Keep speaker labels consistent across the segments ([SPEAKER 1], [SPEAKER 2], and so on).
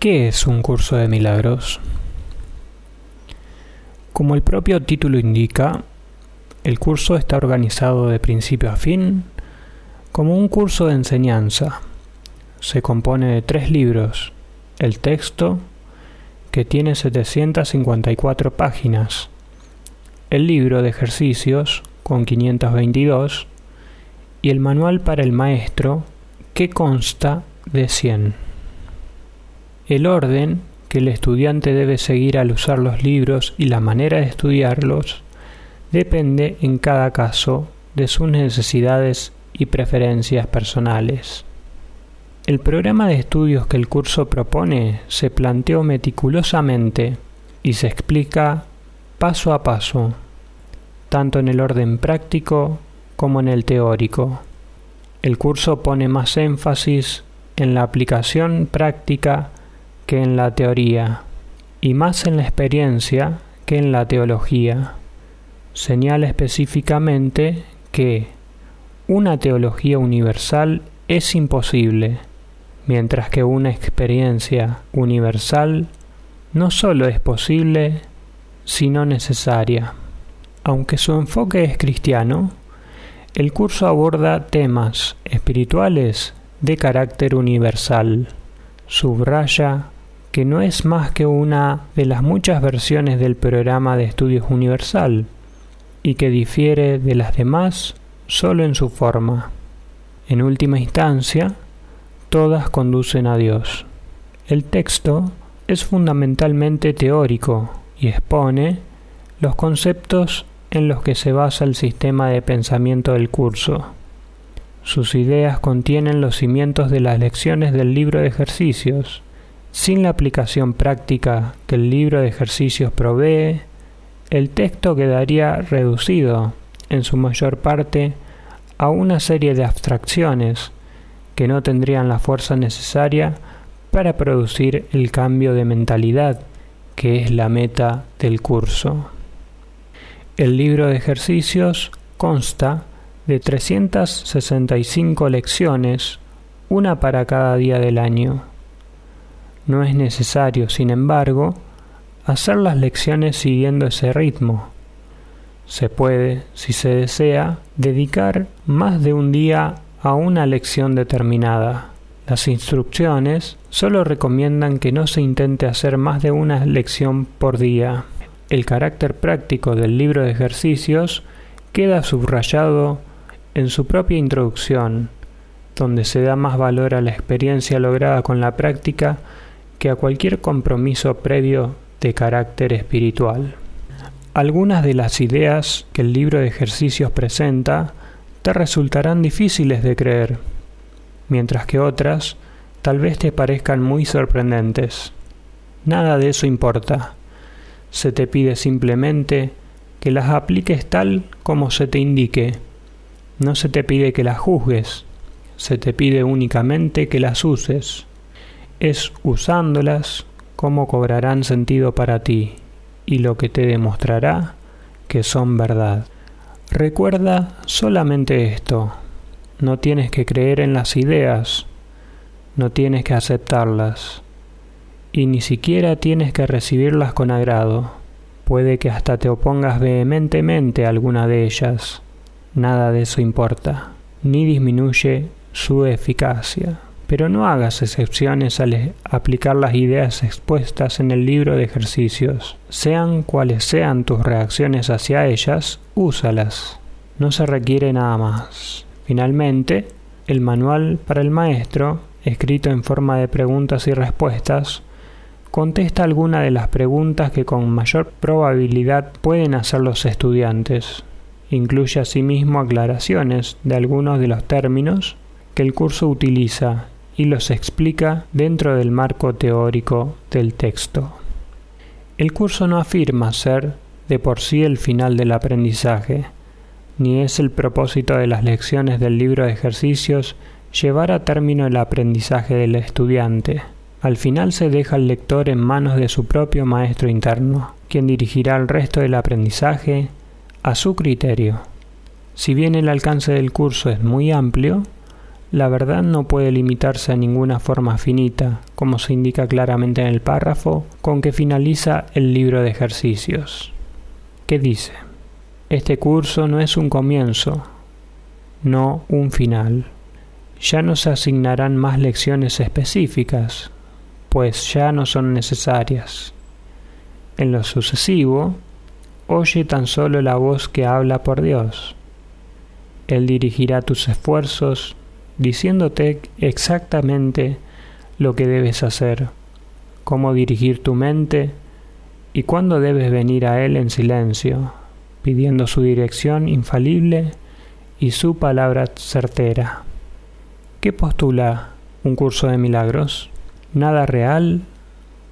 [SPEAKER 1] ¿Qué es un curso de milagros? Como el propio título indica, el curso está organizado de principio a fin como un curso de enseñanza. Se compone de tres libros, el texto, que tiene 754 páginas, el libro de ejercicios, con 522, y el manual para el maestro, que consta de 100. El orden que el estudiante debe seguir al usar los libros y la manera de estudiarlos depende en cada caso de sus necesidades y preferencias personales. El programa de estudios que el curso propone se planteó meticulosamente y se explica paso a paso, tanto en el orden práctico como en el teórico. El curso pone más énfasis en la aplicación práctica que en la teoría, y más en la experiencia que en la teología. Señala específicamente que una teología universal es imposible, mientras que una experiencia universal no solo es posible, sino necesaria. Aunque su enfoque es cristiano, el curso aborda temas espirituales de carácter universal. Subraya que no es más que una de las muchas versiones del programa de estudios universal y que difiere de las demás solo en su forma. En última instancia, todas conducen a Dios. El texto es fundamentalmente teórico y expone los conceptos en los que se basa el sistema de pensamiento del curso. Sus ideas contienen los cimientos de las lecciones del libro de ejercicios. Sin la aplicación práctica que el libro de ejercicios provee, el texto quedaría reducido en su mayor parte a una serie de abstracciones que no tendrían la fuerza necesaria para producir el cambio de mentalidad que es la meta del curso. El libro de ejercicios consta de 365 lecciones, una para cada día del año. No es necesario, sin embargo, hacer las lecciones siguiendo ese ritmo. Se puede, si se desea, dedicar más de un día a una lección determinada. Las instrucciones solo recomiendan que no se intente hacer más de una lección por día. El carácter práctico del libro de ejercicios queda subrayado en su propia introducción, donde se da más valor a la experiencia lograda con la práctica que a cualquier compromiso previo de carácter espiritual. Algunas de las ideas que el libro de ejercicios presenta te resultarán difíciles de creer, mientras que otras tal vez te parezcan muy sorprendentes. Nada de eso importa. Se te pide simplemente que las apliques tal como se te indique. No se te pide que las juzgues, se te pide únicamente que las uses. Es usándolas como cobrarán sentido para ti y lo que te demostrará que son verdad. Recuerda solamente esto, no tienes que creer en las ideas, no tienes que aceptarlas, y ni siquiera tienes que recibirlas con agrado. Puede que hasta te opongas vehementemente a alguna de ellas. Nada de eso importa, ni disminuye su eficacia pero no hagas excepciones al aplicar las ideas expuestas en el libro de ejercicios. Sean cuales sean tus reacciones hacia ellas, úsalas. No se requiere nada más. Finalmente, el manual para el maestro, escrito en forma de preguntas y respuestas, contesta alguna de las preguntas que con mayor probabilidad pueden hacer los estudiantes. Incluye asimismo aclaraciones de algunos de los términos que el curso utiliza y los explica dentro del marco teórico del texto. El curso no afirma ser de por sí el final del aprendizaje, ni es el propósito de las lecciones del libro de ejercicios llevar a término el aprendizaje del estudiante. Al final se deja al lector en manos de su propio maestro interno, quien dirigirá el resto del aprendizaje a su criterio. Si bien el alcance del curso es muy amplio, La verdad no puede limitarse a ninguna forma finita, como se indica claramente en el párrafo con que finaliza el libro de ejercicios. ¿Qué dice? Este curso no es un comienzo, no un final. Ya no se asignarán más lecciones específicas, pues ya no son necesarias. En lo sucesivo, oye tan solo la voz que habla por Dios. Él dirigirá tus esfuerzos diciéndote exactamente lo que debes hacer, cómo dirigir tu mente y cuándo debes venir a Él en silencio, pidiendo su dirección infalible y su palabra certera. ¿Qué postula un curso de milagros? Nada real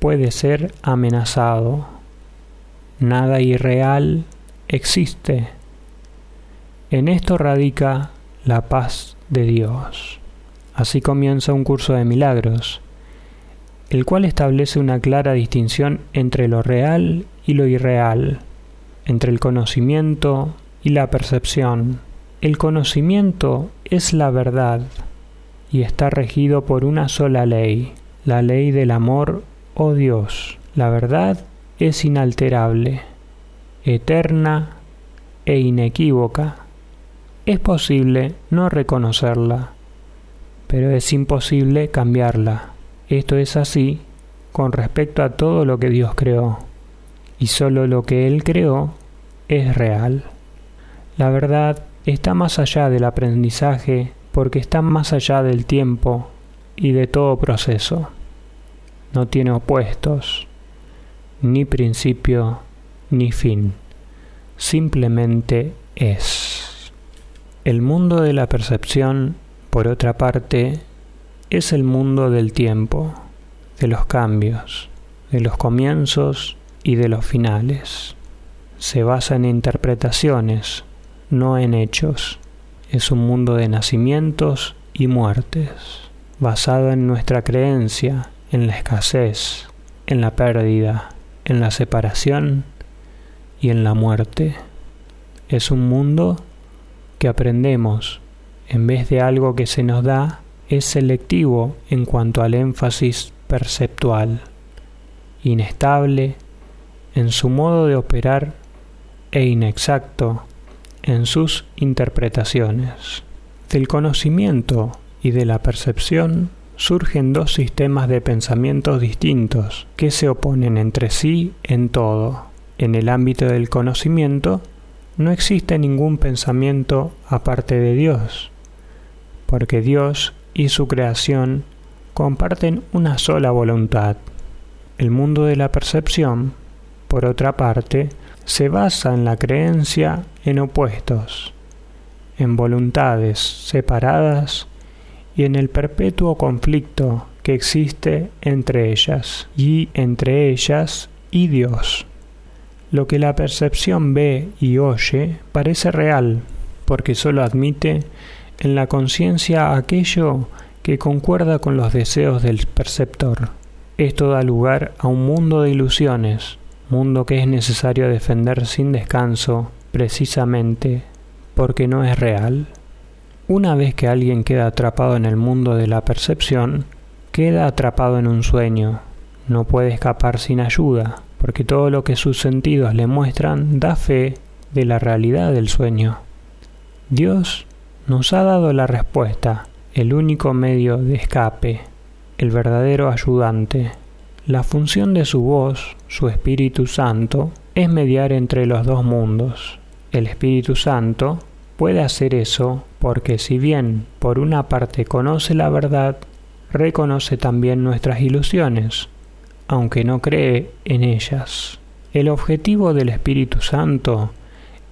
[SPEAKER 1] puede ser amenazado. Nada irreal existe. En esto radica la paz de Dios. Así comienza un curso de milagros, el cual establece una clara distinción entre lo real y lo irreal, entre el conocimiento y la percepción. El conocimiento es la verdad y está regido por una sola ley, la ley del amor o oh Dios. La verdad es inalterable, eterna e inequívoca. Es posible no reconocerla, pero es imposible cambiarla. Esto es así con respecto a todo lo que Dios creó, y solo lo que Él creó es real. La verdad está más allá del aprendizaje porque está más allá del tiempo y de todo proceso. No tiene opuestos, ni principio ni fin. Simplemente es. El mundo de la percepción, por otra parte, es el mundo del tiempo, de los cambios, de los comienzos y de los finales. Se basa en interpretaciones, no en hechos. Es un mundo de nacimientos y muertes, basado en nuestra creencia, en la escasez, en la pérdida, en la separación y en la muerte. Es un mundo que aprendemos, en vez de algo que se nos da, es selectivo en cuanto al énfasis perceptual, inestable en su modo de operar e inexacto en sus interpretaciones. Del conocimiento y de la percepción surgen dos sistemas de pensamientos distintos que se oponen entre sí en todo. En el ámbito del conocimiento no existe ningún pensamiento aparte de Dios, porque Dios y su creación comparten una sola voluntad. El mundo de la percepción, por otra parte, se basa en la creencia en opuestos, en voluntades separadas y en el perpetuo conflicto que existe entre ellas y entre ellas y Dios. Lo que la percepción ve y oye parece real, porque sólo admite en la conciencia aquello que concuerda con los deseos del perceptor. Esto da lugar a un mundo de ilusiones, mundo que es necesario defender sin descanso, precisamente porque no es real. Una vez que alguien queda atrapado en el mundo de la percepción, queda atrapado en un sueño, no puede escapar sin ayuda, porque todo lo que sus sentidos le muestran da fe de la realidad del sueño. Dios nos ha dado la respuesta, el único medio de escape, el verdadero ayudante. La función de su voz, su Espíritu Santo, es mediar entre los dos mundos. El Espíritu Santo puede hacer eso porque si bien por una parte conoce la verdad, reconoce también nuestras ilusiones, aunque no cree en ellas. El objetivo del Espíritu Santo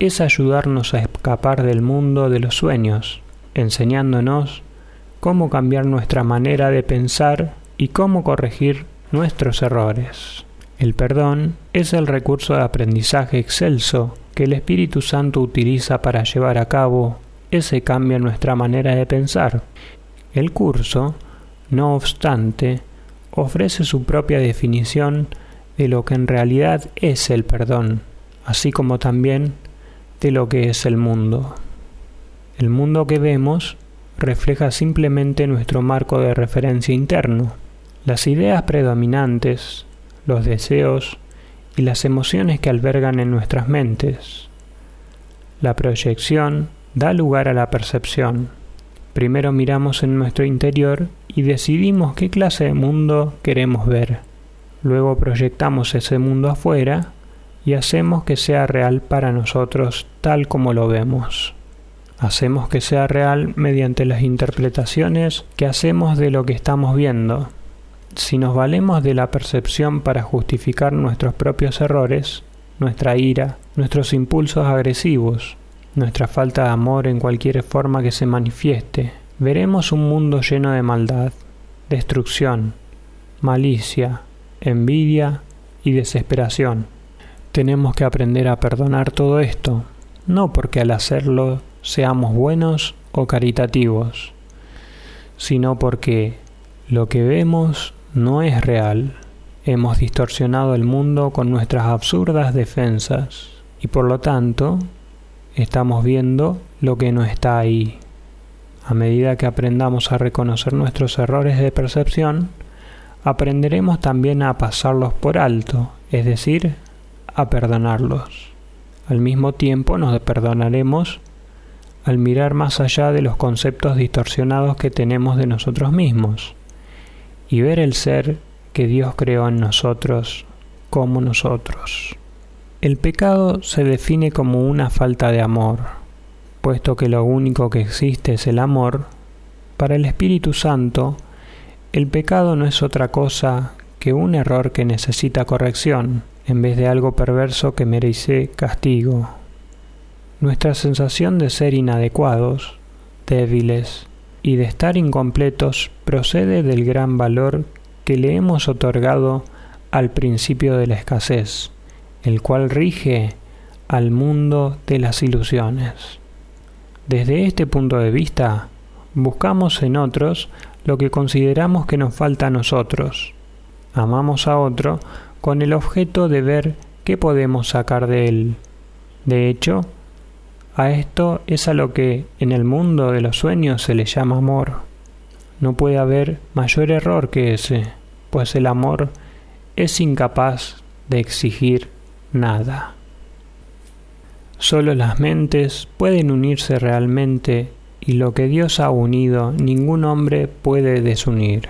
[SPEAKER 1] es ayudarnos a escapar del mundo de los sueños, enseñándonos cómo cambiar nuestra manera de pensar y cómo corregir nuestros errores. El perdón es el recurso de aprendizaje excelso que el Espíritu Santo utiliza para llevar a cabo ese cambio en nuestra manera de pensar. El curso, no obstante, ofrece su propia definición de lo que en realidad es el perdón, así como también de lo que es el mundo. El mundo que vemos refleja simplemente nuestro marco de referencia interno. Las ideas predominantes, los deseos y las emociones que albergan en nuestras mentes. La proyección da lugar a la percepción. Primero miramos en nuestro interior y decidimos qué clase de mundo queremos ver. Luego proyectamos ese mundo afuera y hacemos que sea real para nosotros tal como lo vemos. Hacemos que sea real mediante las interpretaciones que hacemos de lo que estamos viendo. Si nos valemos de la percepción para justificar nuestros propios errores, nuestra ira, nuestros impulsos agresivos, nuestra falta de amor en cualquier forma que se manifieste, veremos un mundo lleno de maldad, destrucción, malicia, envidia y desesperación. Tenemos que aprender a perdonar todo esto, no porque al hacerlo seamos buenos o caritativos, sino porque lo que vemos no es real. Hemos distorsionado el mundo con nuestras absurdas defensas y por lo tanto estamos viendo lo que no está ahí. A medida que aprendamos a reconocer nuestros errores de percepción, aprenderemos también a pasarlos por alto, es decir, a perdonarlos. Al mismo tiempo nos perdonaremos al mirar más allá de los conceptos distorsionados que tenemos de nosotros mismos y ver el ser que Dios creó en nosotros como nosotros. El pecado se define como una falta de amor, puesto que lo único que existe es el amor. Para el Espíritu Santo, el pecado no es otra cosa que un error que necesita corrección, en vez de algo perverso que merece castigo. Nuestra sensación de ser inadecuados, débiles y de estar incompletos procede del gran valor que le hemos otorgado al principio de la escasez el cual rige al mundo de las ilusiones. Desde este punto de vista, buscamos en otros lo que consideramos que nos falta a nosotros. Amamos a otro con el objeto de ver qué podemos sacar de él. De hecho, a esto es a lo que en el mundo de los sueños se le llama amor. No puede haber mayor error que ese, pues el amor es incapaz de exigir nada. Solo las mentes pueden unirse realmente y lo que Dios ha unido ningún hombre puede desunir.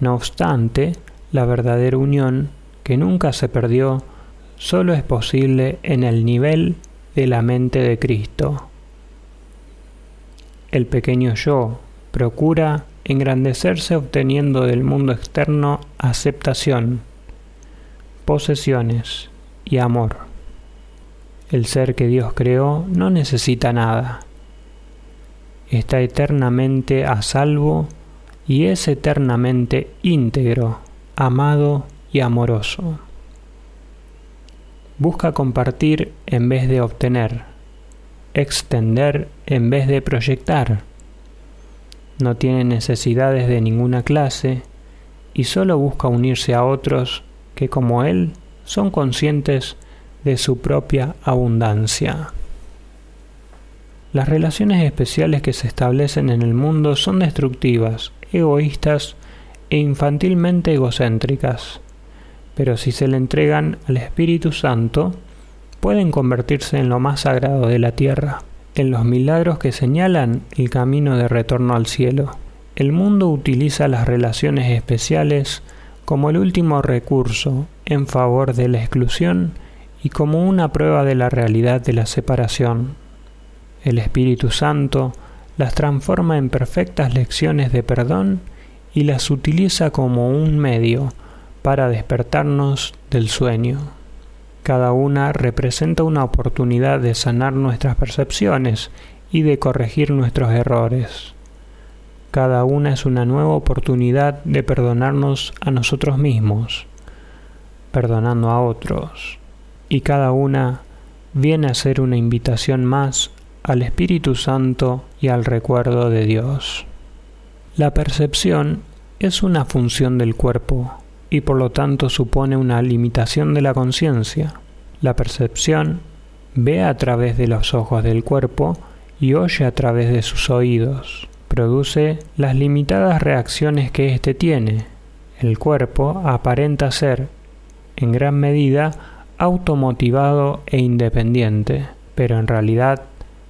[SPEAKER 1] No obstante, la verdadera unión, que nunca se perdió, solo es posible en el nivel de la mente de Cristo. El pequeño yo procura engrandecerse obteniendo del mundo externo aceptación, posesiones y amor. El ser que Dios creó no necesita nada. Está eternamente a salvo y es eternamente íntegro, amado y amoroso. Busca compartir en vez de obtener, extender en vez de proyectar. No tiene necesidades de ninguna clase y solo busca unirse a otros que como Él son conscientes de su propia abundancia. Las relaciones especiales que se establecen en el mundo son destructivas, egoístas e infantilmente egocéntricas, pero si se le entregan al Espíritu Santo, pueden convertirse en lo más sagrado de la tierra, en los milagros que señalan el camino de retorno al cielo. El mundo utiliza las relaciones especiales como el último recurso en favor de la exclusión y como una prueba de la realidad de la separación. El Espíritu Santo las transforma en perfectas lecciones de perdón y las utiliza como un medio para despertarnos del sueño. Cada una representa una oportunidad de sanar nuestras percepciones y de corregir nuestros errores. Cada una es una nueva oportunidad de perdonarnos a nosotros mismos, perdonando a otros. Y cada una viene a ser una invitación más al Espíritu Santo y al recuerdo de Dios. La percepción es una función del cuerpo y por lo tanto supone una limitación de la conciencia. La percepción ve a través de los ojos del cuerpo y oye a través de sus oídos. Produce las limitadas reacciones que éste tiene. El cuerpo aparenta ser, en gran medida, automotivado e independiente, pero en realidad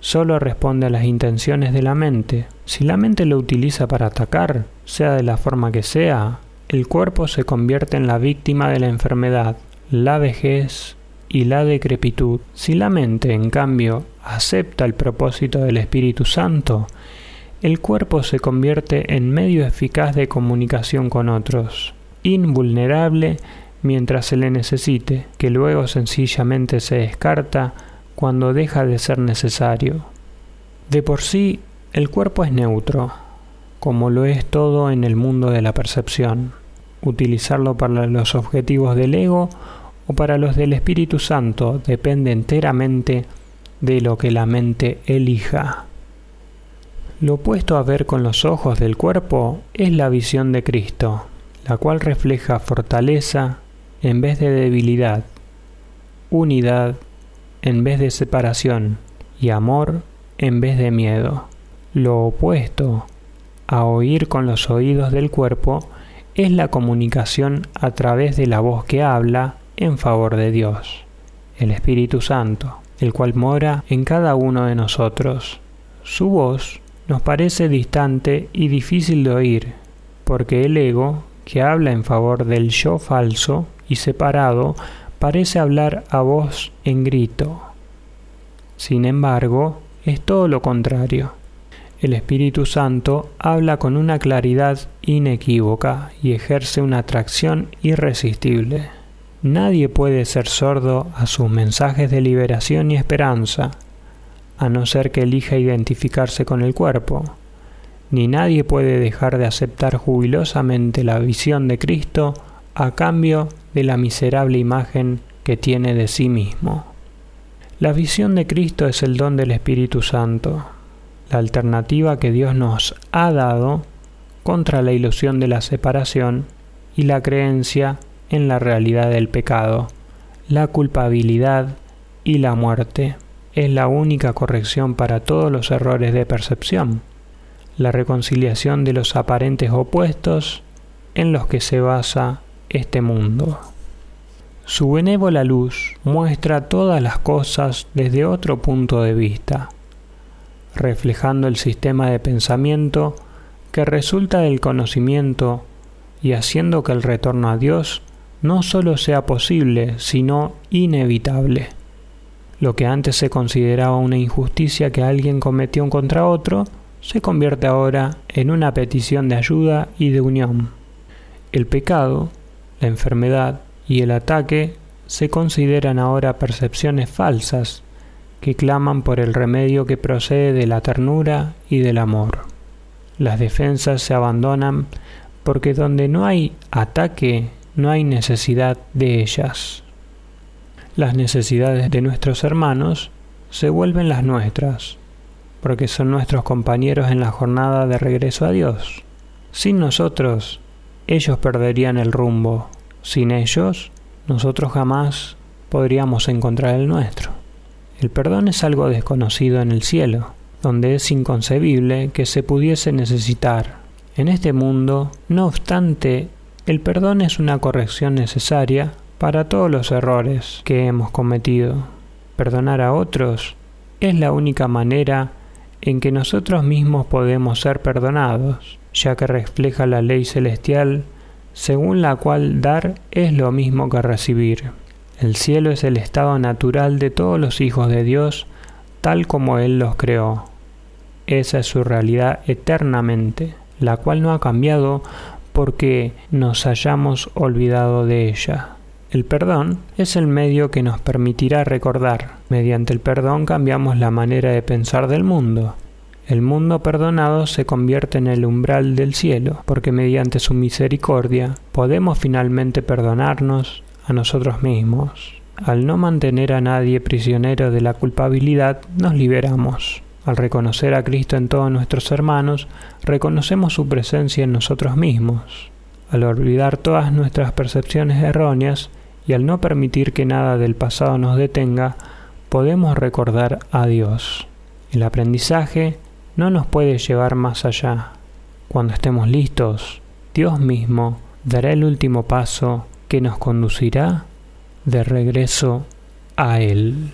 [SPEAKER 1] solo responde a las intenciones de la mente. Si la mente lo utiliza para atacar, sea de la forma que sea, el cuerpo se convierte en la víctima de la enfermedad, la vejez y la decrepitud. Si la mente, en cambio, acepta el propósito del Espíritu Santo, el cuerpo se convierte en medio eficaz de comunicación con otros, invulnerable mientras se le necesite, que luego sencillamente se descarta cuando deja de ser necesario. De por sí, el cuerpo es neutro, como lo es todo en el mundo de la percepción. Utilizarlo para los objetivos del ego o para los del Espíritu Santo depende enteramente de lo que la mente elija. Lo opuesto a ver con los ojos del cuerpo es la visión de Cristo, la cual refleja fortaleza en vez de debilidad, unidad en vez de separación y amor en vez de miedo. Lo opuesto a oír con los oídos del cuerpo es la comunicación a través de la voz que habla en favor de Dios, el Espíritu Santo, el cual mora en cada uno de nosotros. Su voz nos parece distante y difícil de oír, porque el ego, que habla en favor del yo falso y separado, parece hablar a voz en grito. Sin embargo, es todo lo contrario. El Espíritu Santo habla con una claridad inequívoca y ejerce una atracción irresistible. Nadie puede ser sordo a sus mensajes de liberación y esperanza, a no ser que elija identificarse con el cuerpo. Ni nadie puede dejar de aceptar jubilosamente la visión de Cristo a cambio de la miserable imagen que tiene de sí mismo. La visión de Cristo es el don del Espíritu Santo, la alternativa que Dios nos ha dado contra la ilusión de la separación y la creencia en la realidad del pecado, la culpabilidad y la muerte. Es la única corrección para todos los errores de percepción, la reconciliación de los aparentes opuestos en los que se basa este mundo. Su benévola luz muestra todas las cosas desde otro punto de vista, reflejando el sistema de pensamiento que resulta del conocimiento y haciendo que el retorno a Dios no solo sea posible, sino inevitable. Lo que antes se consideraba una injusticia que alguien cometió contra otro, se convierte ahora en una petición de ayuda y de unión. El pecado, la enfermedad y el ataque se consideran ahora percepciones falsas que claman por el remedio que procede de la ternura y del amor. Las defensas se abandonan porque donde no hay ataque no hay necesidad de ellas. Las necesidades de nuestros hermanos se vuelven las nuestras, porque son nuestros compañeros en la jornada de regreso a Dios. Sin nosotros, ellos perderían el rumbo. Sin ellos, nosotros jamás podríamos encontrar el nuestro. El perdón es algo desconocido en el cielo, donde es inconcebible que se pudiese necesitar. En este mundo, no obstante, el perdón es una corrección necesaria para todos los errores que hemos cometido. Perdonar a otros es la única manera en que nosotros mismos podemos ser perdonados, ya que refleja la ley celestial según la cual dar es lo mismo que recibir. El cielo es el estado natural de todos los hijos de Dios, tal como Él los creó. Esa es su realidad eternamente, la cual no ha cambiado porque nos hayamos olvidado de ella. El perdón es el medio que nos permitirá recordar. Mediante el perdón cambiamos la manera de pensar del mundo. El mundo perdonado se convierte en el umbral del cielo, porque mediante su misericordia podemos finalmente perdonarnos a nosotros mismos. Al no mantener a nadie prisionero de la culpabilidad, nos liberamos. Al reconocer a Cristo en todos nuestros hermanos, reconocemos su presencia en nosotros mismos. Al olvidar todas nuestras percepciones erróneas y al no permitir que nada del pasado nos detenga, podemos recordar a Dios. El aprendizaje no nos puede llevar más allá. Cuando estemos listos, Dios mismo dará el último paso que nos conducirá de regreso a Él.